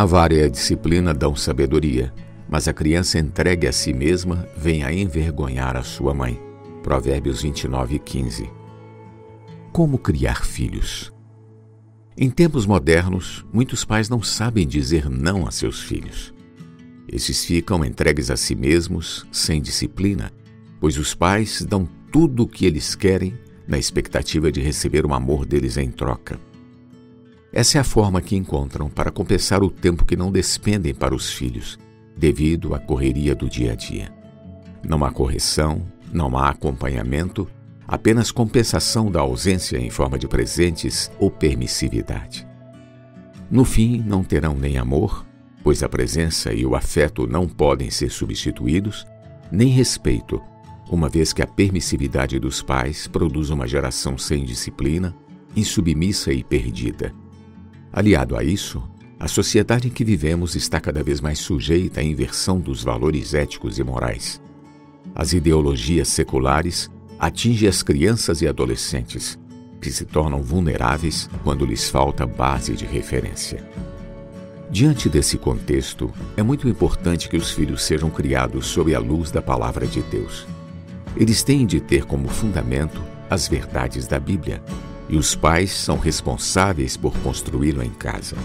A vara e a disciplina dão sabedoria, mas a criança entregue a si mesma vem a envergonhar a sua mãe. Provérbios 29, 15. Como criar filhos? Em tempos modernos, muitos pais não sabem dizer não a seus filhos. Esses ficam entregues a si mesmos, sem disciplina, pois os pais dão tudo o que eles querem na expectativa de receber o amor deles em troca. Essa é a forma que encontram para compensar o tempo que não despendem para os filhos, devido à correria do dia a dia. Não há correção, não há acompanhamento, apenas compensação da ausência em forma de presentes ou permissividade. No fim, não terão nem amor, pois a presença e o afeto não podem ser substituídos, nem respeito, uma vez que a permissividade dos pais produz uma geração sem disciplina, insubmissa e perdida. Aliado a isso, a sociedade em que vivemos está cada vez mais sujeita à inversão dos valores éticos e morais. As ideologias seculares atingem as crianças e adolescentes, que se tornam vulneráveis quando lhes falta base de referência. Diante desse contexto, é muito importante que os filhos sejam criados sob a luz da palavra de Deus. Eles têm de ter como fundamento as verdades da Bíblia, e os pais são responsáveis por construí-lo em casa.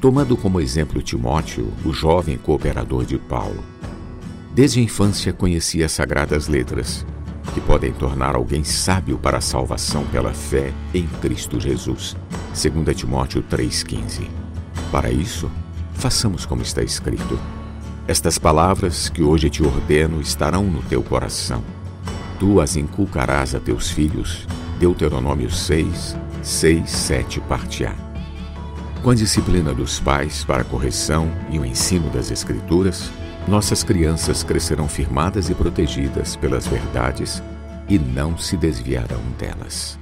Tomando como exemplo Timóteo, o jovem cooperador de Paulo. Desde a infância conhecia as sagradas letras, que podem tornar alguém sábio para a salvação pela fé em Cristo Jesus. 2 Timóteo 3,15. Para isso, façamos como está escrito. Estas palavras que hoje te ordeno estarão no teu coração. Tu as inculcarás a teus filhos. Deuteronômio 6, 6, 7, parte A. Com a disciplina dos pais para a correção e o ensino das Escrituras, nossas crianças crescerão firmadas e protegidas pelas verdades e não se desviarão delas.